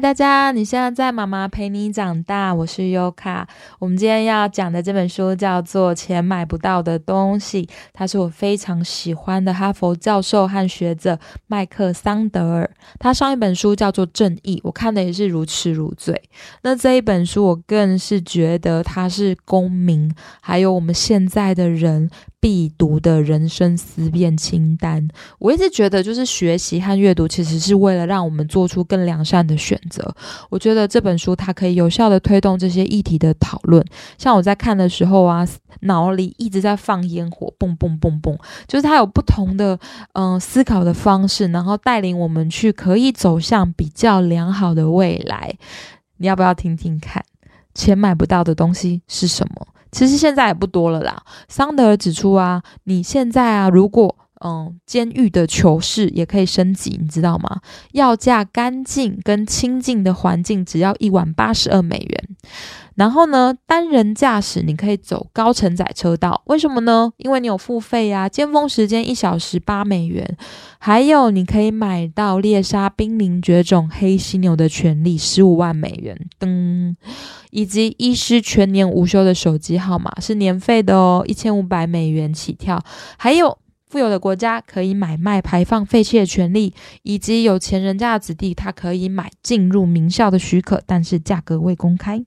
大家！你现在在妈妈陪你长大，我是优卡。我们今天要讲的这本书叫做《钱买不到的东西》，它是我非常喜欢的哈佛教授和学者麦克桑德尔。他上一本书叫做《正义》，我看的也是如痴如醉。那这一本书，我更是觉得它是公民，还有我们现在的人。必读的人生思辨清单。我一直觉得，就是学习和阅读，其实是为了让我们做出更良善的选择。我觉得这本书它可以有效的推动这些议题的讨论。像我在看的时候啊，脑里一直在放烟火，蹦蹦蹦蹦，就是它有不同的嗯思考的方式，然后带领我们去可以走向比较良好的未来。你要不要听听看？钱买不到的东西是什么？其实现在也不多了啦。桑德尔指出啊，你现在啊，如果嗯，监狱的囚室也可以升级，你知道吗？要价干净跟清净的环境只要一晚八十二美元。然后呢，单人驾驶你可以走高承载车道，为什么呢？因为你有付费呀，尖峰时间一小时八美元。还有你可以买到猎杀濒临绝种黑犀牛的权利，十五万美元。噔，以及医师全年无休的手机号码是年费的哦，一千五百美元起跳。还有富有的国家可以买卖排放废气的权利，以及有钱人家的子弟他可以买进入名校的许可，但是价格未公开。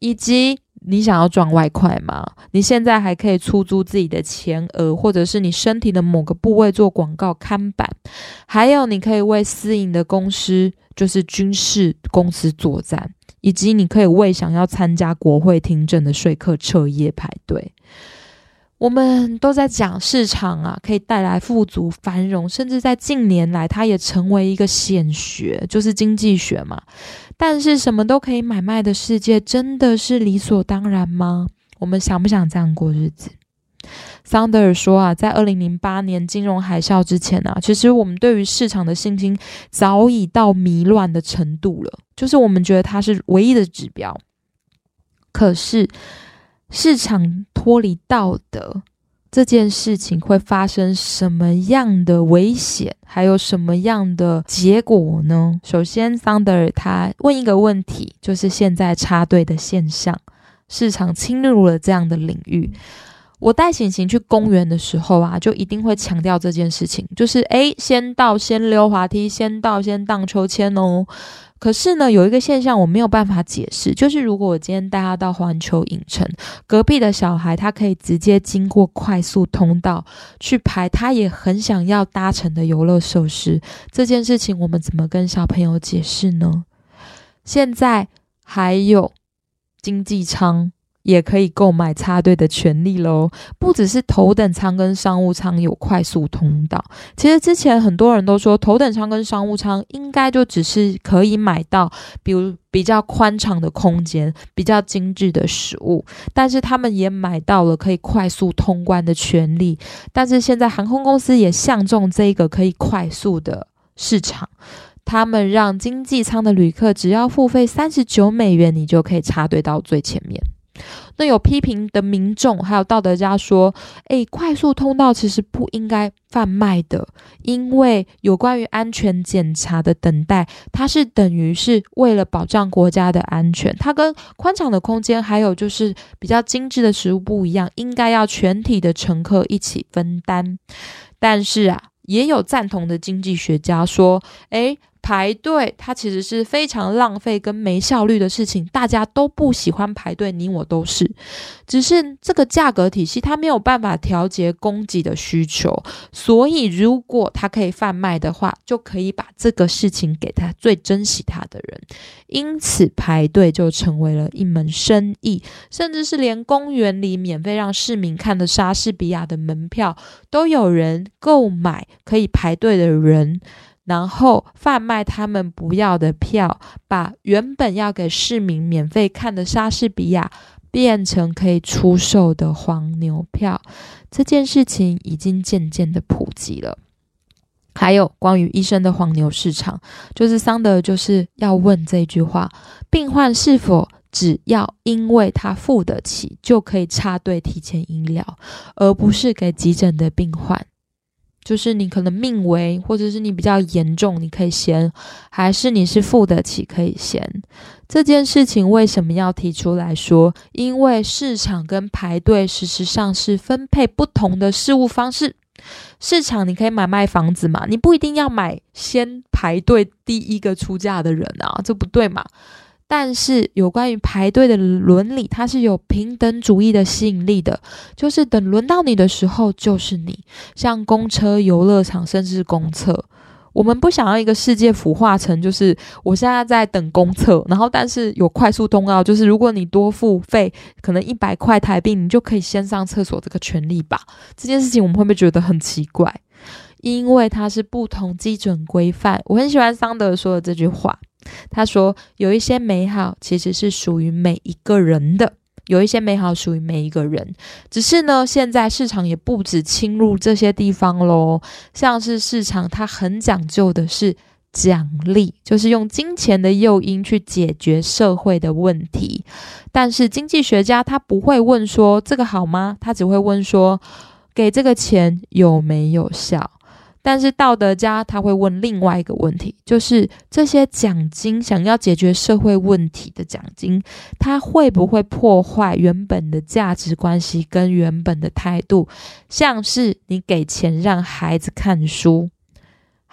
以及你想要赚外快吗？你现在还可以出租自己的前额，或者是你身体的某个部位做广告看板，还有你可以为私营的公司，就是军事公司作战，以及你可以为想要参加国会听证的说客彻夜排队。我们都在讲市场啊，可以带来富足繁荣，甚至在近年来，它也成为一个显学，就是经济学嘛。但是什么都可以买卖的世界，真的是理所当然吗？我们想不想这样过日子？桑德尔说啊，在二零零八年金融海啸之前啊，其实我们对于市场的信心早已到迷乱的程度了，就是我们觉得它是唯一的指标。可是市场脱离道德。这件事情会发生什么样的危险，还有什么样的结果呢？首先，桑德尔他问一个问题，就是现在插队的现象，市场侵入了这样的领域。我带醒醒去公园的时候啊，就一定会强调这件事情，就是诶，先到先溜滑梯，先到先荡秋千哦。可是呢，有一个现象我没有办法解释，就是如果我今天带他到环球影城，隔壁的小孩他可以直接经过快速通道去排他也很想要搭乘的游乐设施，这件事情我们怎么跟小朋友解释呢？现在还有经济舱。也可以购买插队的权利喽，不只是头等舱跟商务舱有快速通道。其实之前很多人都说，头等舱跟商务舱应该就只是可以买到，比如比较宽敞的空间、比较精致的食物，但是他们也买到了可以快速通关的权利。但是现在航空公司也相中这个可以快速的市场，他们让经济舱的旅客只要付费三十九美元，你就可以插队到最前面。那有批评的民众，还有道德家说：“诶，快速通道其实不应该贩卖的，因为有关于安全检查的等待，它是等于是为了保障国家的安全。它跟宽敞的空间，还有就是比较精致的食物不一样，应该要全体的乘客一起分担。但是啊，也有赞同的经济学家说：，诶。排队，它其实是非常浪费跟没效率的事情，大家都不喜欢排队，你我都是。只是这个价格体系它没有办法调节供给的需求，所以如果它可以贩卖的话，就可以把这个事情给他最珍惜它的人。因此排队就成为了一门生意，甚至是连公园里免费让市民看的莎士比亚的门票都有人购买，可以排队的人。然后贩卖他们不要的票，把原本要给市民免费看的莎士比亚变成可以出售的黄牛票，这件事情已经渐渐的普及了。还有关于医生的黄牛市场，就是桑德就是要问这句话：病患是否只要因为他付得起就可以插队提前医疗，而不是给急诊的病患？就是你可能命危，或者是你比较严重，你可以先；还是你是付得起，可以先。这件事情为什么要提出来说？因为市场跟排队事实上是分配不同的事物方式。市场你可以买卖房子嘛，你不一定要买先排队第一个出价的人啊，这不对嘛。但是有关于排队的伦理，它是有平等主义的吸引力的，就是等轮到你的时候就是你。像公车、游乐场，甚至是公厕。我们不想要一个世界腐化成，就是我现在在等公厕，然后但是有快速通道，就是如果你多付费，可能一百块台币，你就可以先上厕所这个权利吧。这件事情我们会不会觉得很奇怪？因为它是不同基准规范。我很喜欢桑德说的这句话，他说有一些美好其实是属于每一个人的。有一些美好属于每一个人，只是呢，现在市场也不止侵入这些地方喽。像是市场，它很讲究的是奖励，就是用金钱的诱因去解决社会的问题。但是经济学家他不会问说这个好吗？他只会问说给这个钱有没有效。但是道德家他会问另外一个问题，就是这些奖金想要解决社会问题的奖金，它会不会破坏原本的价值关系跟原本的态度？像是你给钱让孩子看书。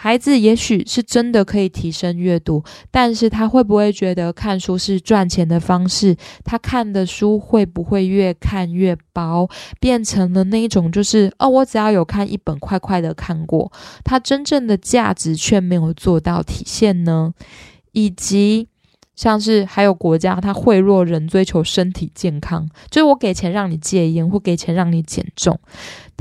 孩子也许是真的可以提升阅读，但是他会不会觉得看书是赚钱的方式？他看的书会不会越看越薄，变成了那一种就是哦，我只要有看一本，快快的看过，他真正的价值却没有做到体现呢？以及。像是还有国家，他贿赂人追求身体健康，就是我给钱让你戒烟，或给钱让你减重，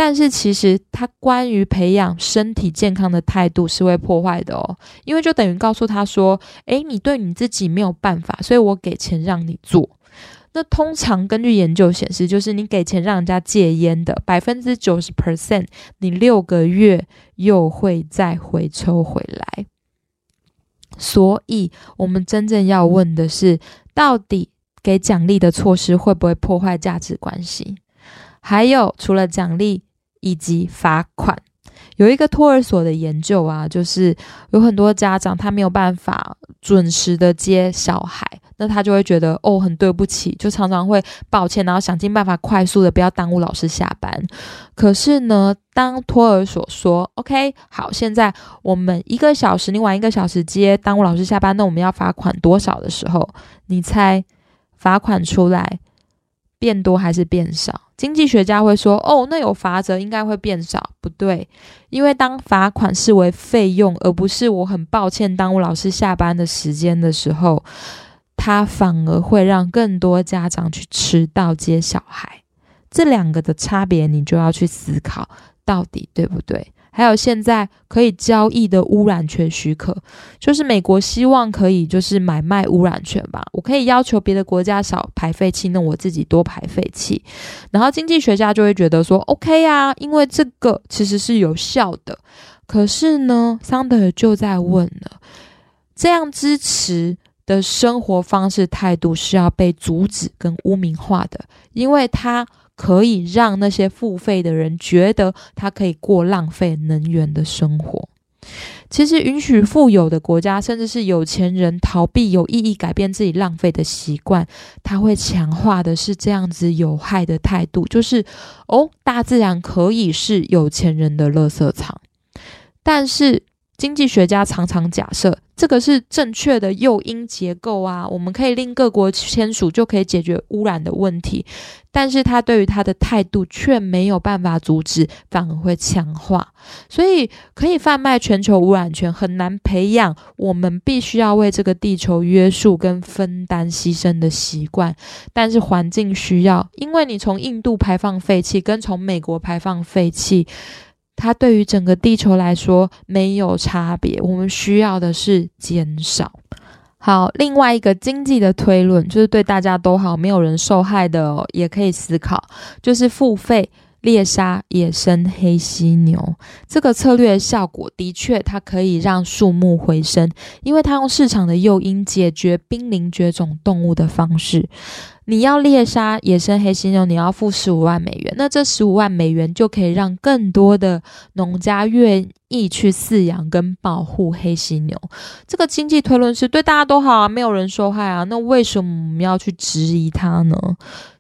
但是其实他关于培养身体健康的态度是会破坏的哦，因为就等于告诉他说，诶，你对你自己没有办法，所以我给钱让你做。那通常根据研究显示，就是你给钱让人家戒烟的百分之九十 percent，你六个月又会再回抽回来。所以，我们真正要问的是，到底给奖励的措施会不会破坏价值关系？还有，除了奖励以及罚款，有一个托儿所的研究啊，就是有很多家长他没有办法准时的接小孩。那他就会觉得哦，很对不起，就常常会抱歉，然后想尽办法快速的不要耽误老师下班。可是呢，当托儿所说 “OK，好，现在我们一个小时，你晚一个小时接，耽误老师下班，那我们要罚款多少的时候，你猜罚款出来变多还是变少？经济学家会说哦，那有罚则应该会变少，不对，因为当罚款视为费用，而不是我很抱歉耽误老师下班的时间的时候。他反而会让更多家长去迟到接小孩，这两个的差别，你就要去思考到底对不对？还有现在可以交易的污染权许可，就是美国希望可以就是买卖污染权吧。我可以要求别的国家少排废气，那我自己多排废气。然后经济学家就会觉得说，OK 啊，因为这个其实是有效的。可是呢，桑德尔就在问了，这样支持？的生活方式态度是要被阻止跟污名化的，因为它可以让那些付费的人觉得他可以过浪费能源的生活。其实，允许富有的国家，甚至是有钱人逃避有意义改变自己浪费的习惯，他会强化的是这样子有害的态度，就是哦，大自然可以是有钱人的垃圾场，但是。经济学家常常假设这个是正确的诱因结构啊，我们可以令各国签署就可以解决污染的问题，但是他对于他的态度却没有办法阻止，反而会强化。所以可以贩卖全球污染权，很难培养我们必须要为这个地球约束跟分担牺牲的习惯。但是环境需要，因为你从印度排放废气，跟从美国排放废气。它对于整个地球来说没有差别，我们需要的是减少。好，另外一个经济的推论就是对大家都好，没有人受害的，也可以思考，就是付费猎杀野生黑犀牛这个策略效果的确，它可以让树木回升，因为它用市场的诱因解决濒临绝种动物的方式。你要猎杀野生黑犀牛，你要付十五万美元，那这十五万美元就可以让更多的农家愿意去饲养跟保护黑犀牛。这个经济推论是对大家都好啊，没有人受害啊，那为什么我们要去质疑它呢？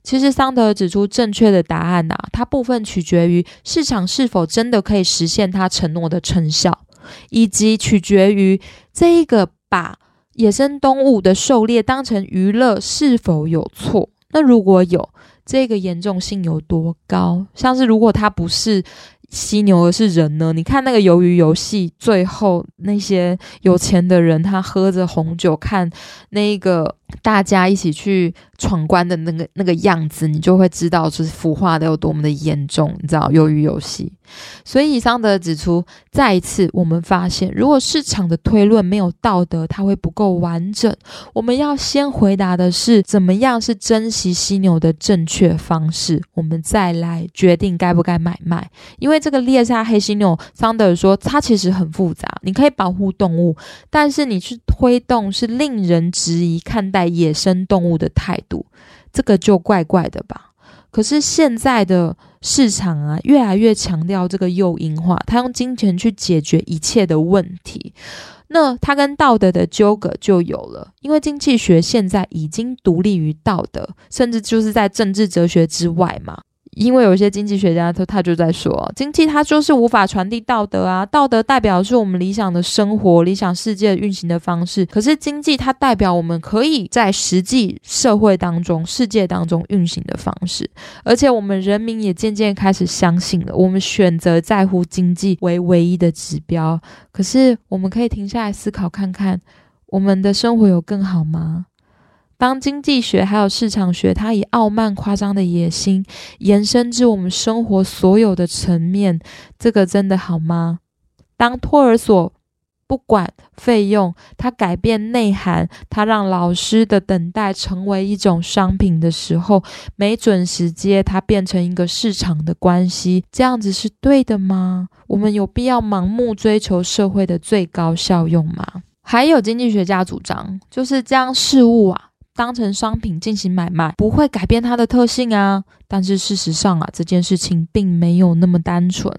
其实桑德指出，正确的答案呐，它部分取决于市场是否真的可以实现他承诺的成效，以及取决于这一个把野生动物的狩猎当成娱乐是否有错。那如果有，这个严重性有多高？像是如果它不是。犀牛而是人呢？你看那个鱿鱼游戏，最后那些有钱的人，他喝着红酒看那个大家一起去闯关的那个那个样子，你就会知道就是腐化的有多么的严重。你知道鱿鱼游戏，所以桑德指出，再一次我们发现，如果市场的推论没有道德，它会不够完整。我们要先回答的是，怎么样是珍惜犀牛的正确方式，我们再来决定该不该买卖，因为。这个猎杀黑犀牛，桑德说，它其实很复杂。你可以保护动物，但是你去推动是令人质疑看待待野生动物的态度，这个就怪怪的吧？可是现在的市场啊，越来越强调这个诱因化，他用金钱去解决一切的问题，那他跟道德的纠葛就有了。因为经济学现在已经独立于道德，甚至就是在政治哲学之外嘛。因为有一些经济学家，他他就在说，经济它就是无法传递道德啊，道德代表是我们理想的生活、理想世界运行的方式。可是经济它代表我们可以在实际社会当中、世界当中运行的方式，而且我们人民也渐渐开始相信了，我们选择在乎经济为唯一的指标。可是我们可以停下来思考看看，我们的生活有更好吗？当经济学还有市场学，它以傲慢夸张的野心延伸至我们生活所有的层面，这个真的好吗？当托儿所不管费用，它改变内涵，它让老师的等待成为一种商品的时候，没准时间它变成一个市场的关系，这样子是对的吗？我们有必要盲目追求社会的最高效用吗？还有经济学家主张，就是将事物啊。当成商品进行买卖，不会改变它的特性啊。但是事实上啊，这件事情并没有那么单纯。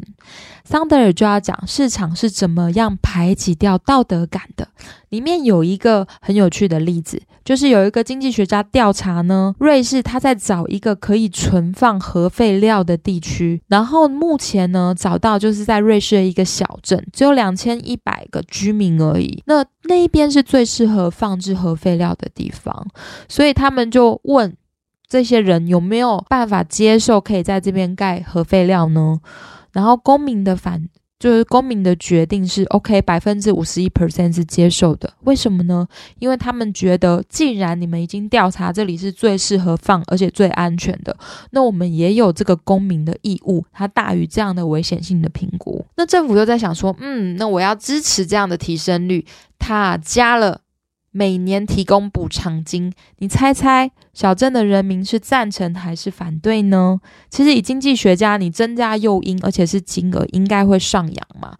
桑德尔就要讲市场是怎么样排挤掉道德感的。里面有一个很有趣的例子，就是有一个经济学家调查呢，瑞士他在找一个可以存放核废料的地区，然后目前呢找到就是在瑞士的一个小镇，只有两千一百个居民而已。那那一边是最适合放置核废料的地方，所以他们就问这些人有没有办法接受可以在这边盖核废料呢？然后公民的反就是公民的决定是 OK，百分之五十一 percent 是接受的。为什么呢？因为他们觉得，既然你们已经调查这里是最适合放而且最安全的，那我们也有这个公民的义务，它大于这样的危险性的评估。那政府又在想说，嗯，那我要支持这样的提升率，它加了。每年提供补偿金，你猜猜小镇的人民是赞成还是反对呢？其实以经济学家，你增加诱因，而且是金额，应该会上扬嘛。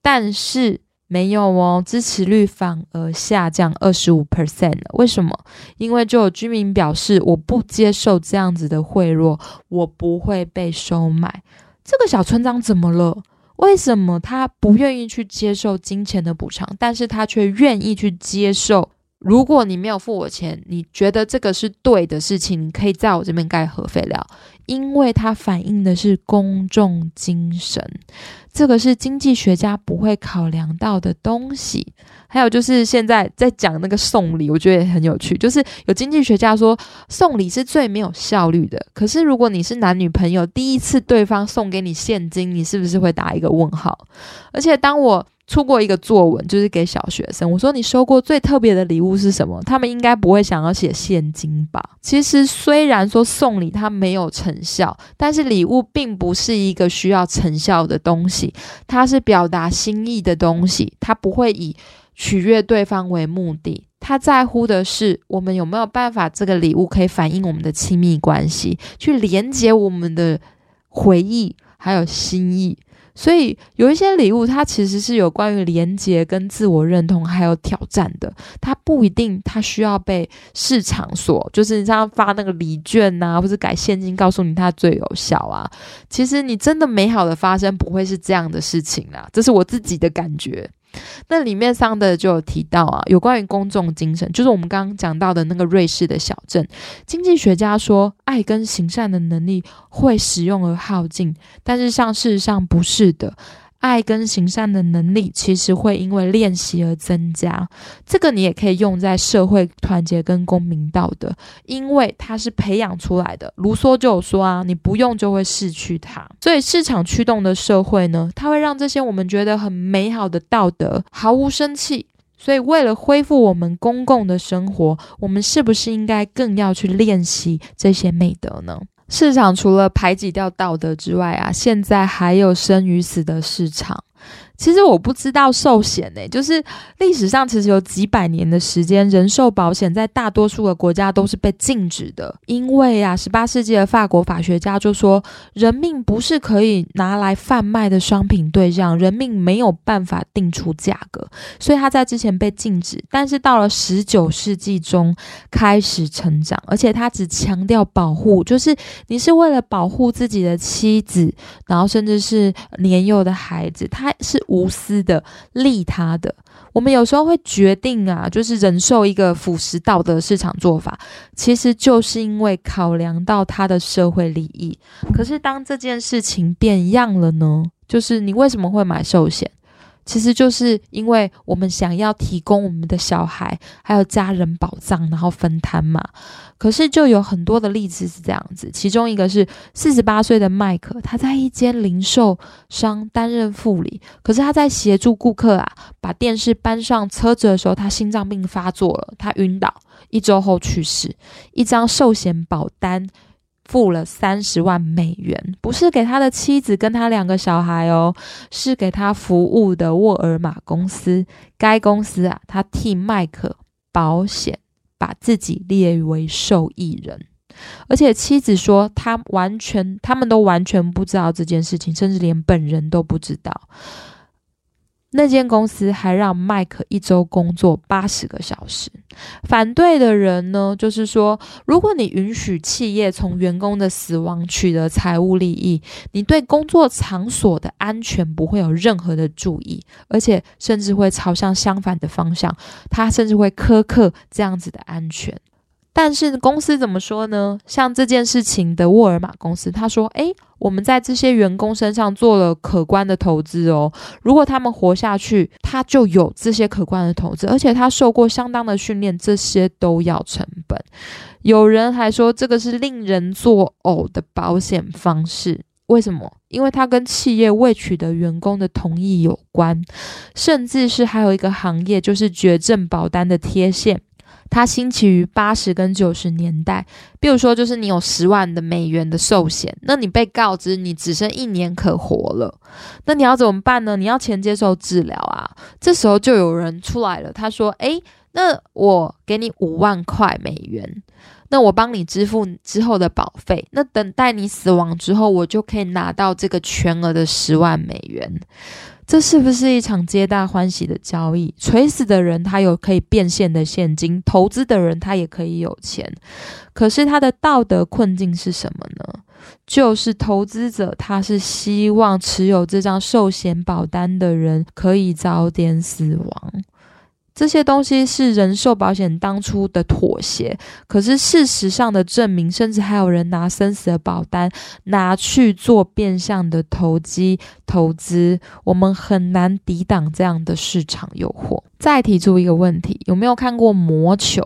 但是没有哦，支持率反而下降二十五 percent 为什么？因为就有居民表示，我不接受这样子的贿赂，我不会被收买。这个小村长怎么了？为什么他不愿意去接受金钱的补偿，但是他却愿意去接受？如果你没有付我钱，你觉得这个是对的事情，你可以在我这边盖核废料，因为它反映的是公众精神，这个是经济学家不会考量到的东西。还有就是现在在讲那个送礼，我觉得也很有趣，就是有经济学家说送礼是最没有效率的。可是如果你是男女朋友，第一次对方送给你现金，你是不是会打一个问号？而且当我。出过一个作文，就是给小学生。我说你收过最特别的礼物是什么？他们应该不会想要写现金吧？其实虽然说送礼它没有成效，但是礼物并不是一个需要成效的东西，它是表达心意的东西，它不会以取悦对方为目的。他在乎的是我们有没有办法，这个礼物可以反映我们的亲密关系，去连接我们的回忆还有心意。所以有一些礼物，它其实是有关于连接、跟自我认同还有挑战的。它不一定，它需要被市场所，就是你像发那个礼券呐，或者改现金，告诉你它最有效啊。其实你真的美好的发生，不会是这样的事情啦。这是我自己的感觉。那里面上的就有提到啊，有关于公众精神，就是我们刚刚讲到的那个瑞士的小镇经济学家说，爱跟行善的能力会使用而耗尽，但是像事实上不是的。爱跟行善的能力，其实会因为练习而增加。这个你也可以用在社会团结跟公民道德，因为它是培养出来的。卢梭就有说啊，你不用就会失去它。所以市场驱动的社会呢，它会让这些我们觉得很美好的道德毫无生气。所以为了恢复我们公共的生活，我们是不是应该更要去练习这些美德呢？市场除了排挤掉道德之外啊，现在还有生与死的市场。其实我不知道寿险呢，就是历史上其实有几百年的时间，人寿保险在大多数的国家都是被禁止的。因为啊，十八世纪的法国法学家就说，人命不是可以拿来贩卖的商品对象，人命没有办法定出价格，所以他在之前被禁止。但是到了十九世纪中开始成长，而且他只强调保护，就是你是为了保护自己的妻子，然后甚至是年幼的孩子，他是。无私的利他的，我们有时候会决定啊，就是忍受一个腐蚀道德市场做法，其实就是因为考量到他的社会利益。可是当这件事情变样了呢？就是你为什么会买寿险？其实就是因为我们想要提供我们的小孩还有家人保障，然后分摊嘛。可是就有很多的例子是这样子，其中一个是四十八岁的麦克，他在一间零售商担任副理，可是他在协助顾客啊把电视搬上车子的时候，他心脏病发作了，他晕倒，一周后去世，一张寿险保单。付了三十万美元，不是给他的妻子跟他两个小孩哦，是给他服务的沃尔玛公司。该公司啊，他替麦克保险，把自己列为受益人，而且妻子说他完全，他们都完全不知道这件事情，甚至连本人都不知道。那间公司还让麦克一周工作八十个小时。反对的人呢，就是说，如果你允许企业从员工的死亡取得财务利益，你对工作场所的安全不会有任何的注意，而且甚至会朝向相反的方向，他甚至会苛刻这样子的安全。但是公司怎么说呢？像这件事情的沃尔玛公司，他说：“诶，我们在这些员工身上做了可观的投资哦。如果他们活下去，他就有这些可观的投资，而且他受过相当的训练，这些都要成本。有人还说这个是令人作呕的保险方式。为什么？因为它跟企业未取得员工的同意有关，甚至是还有一个行业，就是绝症保单的贴现。”它兴起于八十跟九十年代，比如说，就是你有十万的美元的寿险，那你被告知你只剩一年可活了，那你要怎么办呢？你要钱接受治疗啊，这时候就有人出来了，他说：“诶，那我给你五万块美元，那我帮你支付之后的保费，那等待你死亡之后，我就可以拿到这个全额的十万美元。”这是不是一场皆大欢喜的交易？垂死的人他有可以变现的现金，投资的人他也可以有钱。可是他的道德困境是什么呢？就是投资者他是希望持有这张寿险保单的人可以早点死亡。这些东西是人寿保险当初的妥协，可是事实上的证明，甚至还有人拿生死的保单拿去做变相的投机投资，我们很难抵挡这样的市场诱惑。再提出一个问题，有没有看过魔球？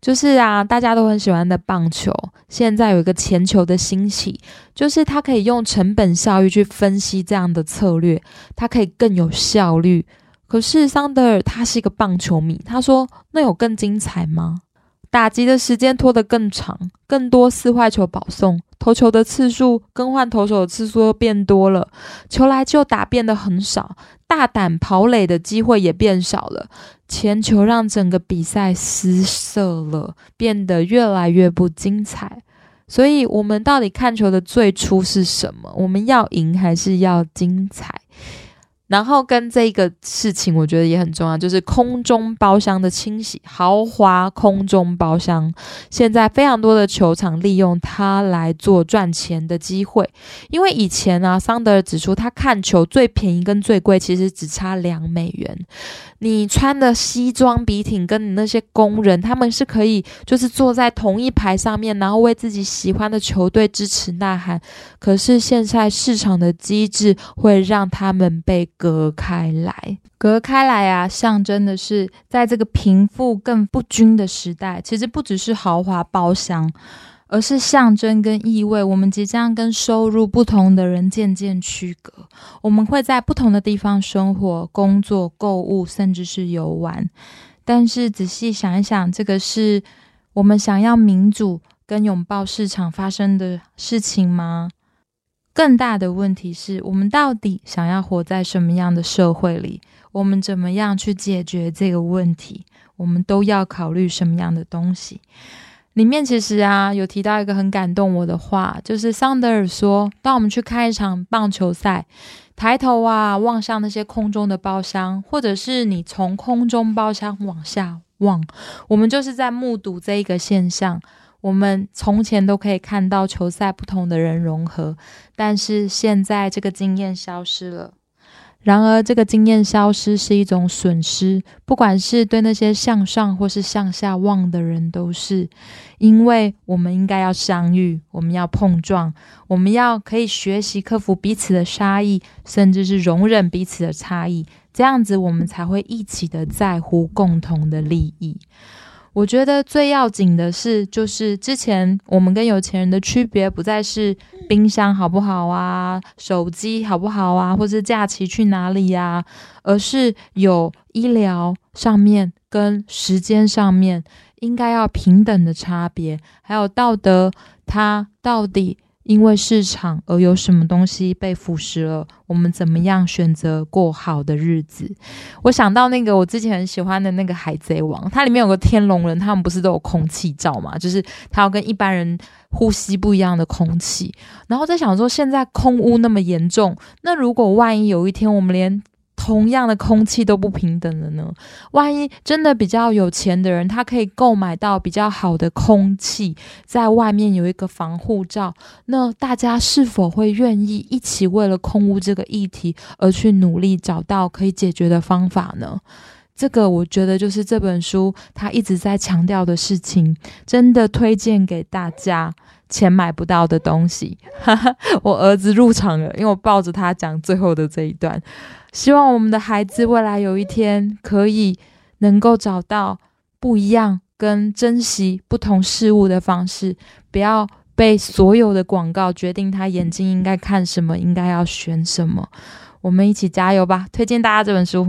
就是啊，大家都很喜欢的棒球，现在有一个前球的兴起，就是它可以用成本效益去分析这样的策略，它可以更有效率。可是桑德尔他是一个棒球迷，他说：“那有更精彩吗？打击的时间拖得更长，更多四坏球保送，投球的次数、更换投手的次数都变多了，球来就打变得很少，大胆跑垒的机会也变少了。前球让整个比赛失色了，变得越来越不精彩。”所以，我们到底看球的最初是什么？我们要赢还是要精彩？然后跟这个事情，我觉得也很重要，就是空中包厢的清洗，豪华空中包厢，现在非常多的球场利用它来做赚钱的机会。因为以前啊，桑德尔指出，他看球最便宜跟最贵其实只差两美元。你穿的西装笔挺，跟你那些工人，他们是可以就是坐在同一排上面，然后为自己喜欢的球队支持呐喊。可是现在市场的机制会让他们被。隔开来，隔开来啊，象征的是在这个贫富更不均的时代，其实不只是豪华包厢，而是象征跟意味，我们即将跟收入不同的人渐渐区隔。我们会在不同的地方生活、工作、购物，甚至是游玩。但是仔细想一想，这个是我们想要民主跟拥抱市场发生的事情吗？更大的问题是我们到底想要活在什么样的社会里？我们怎么样去解决这个问题？我们都要考虑什么样的东西？里面其实啊有提到一个很感动我的话，就是桑德尔说：当我们去看一场棒球赛，抬头啊望向那些空中的包厢，或者是你从空中包厢往下望，我们就是在目睹这一个现象。我们从前都可以看到球赛不同的人融合，但是现在这个经验消失了。然而，这个经验消失是一种损失，不管是对那些向上或是向下望的人都是，因为我们应该要相遇，我们要碰撞，我们要可以学习克服彼此的差异，甚至是容忍彼此的差异，这样子我们才会一起的在乎共同的利益。我觉得最要紧的是，就是之前我们跟有钱人的区别，不再是冰箱好不好啊，手机好不好啊，或是假期去哪里呀，而是有医疗上面跟时间上面应该要平等的差别，还有道德，它到底。因为市场而有什么东西被腐蚀了？我们怎么样选择过好的日子？我想到那个我之前很喜欢的那个《海贼王》，它里面有个天龙人，他们不是都有空气罩嘛？就是他要跟一般人呼吸不一样的空气。然后在想说，现在空污那么严重，那如果万一有一天我们连同样的空气都不平等了呢？万一真的比较有钱的人，他可以购买到比较好的空气，在外面有一个防护罩，那大家是否会愿意一起为了空污这个议题而去努力，找到可以解决的方法呢？这个我觉得就是这本书他一直在强调的事情，真的推荐给大家。钱买不到的东西，我儿子入场了，因为我抱着他讲最后的这一段。希望我们的孩子未来有一天可以能够找到不一样跟珍惜不同事物的方式，不要被所有的广告决定他眼睛应该看什么，应该要选什么。我们一起加油吧！推荐大家这本书。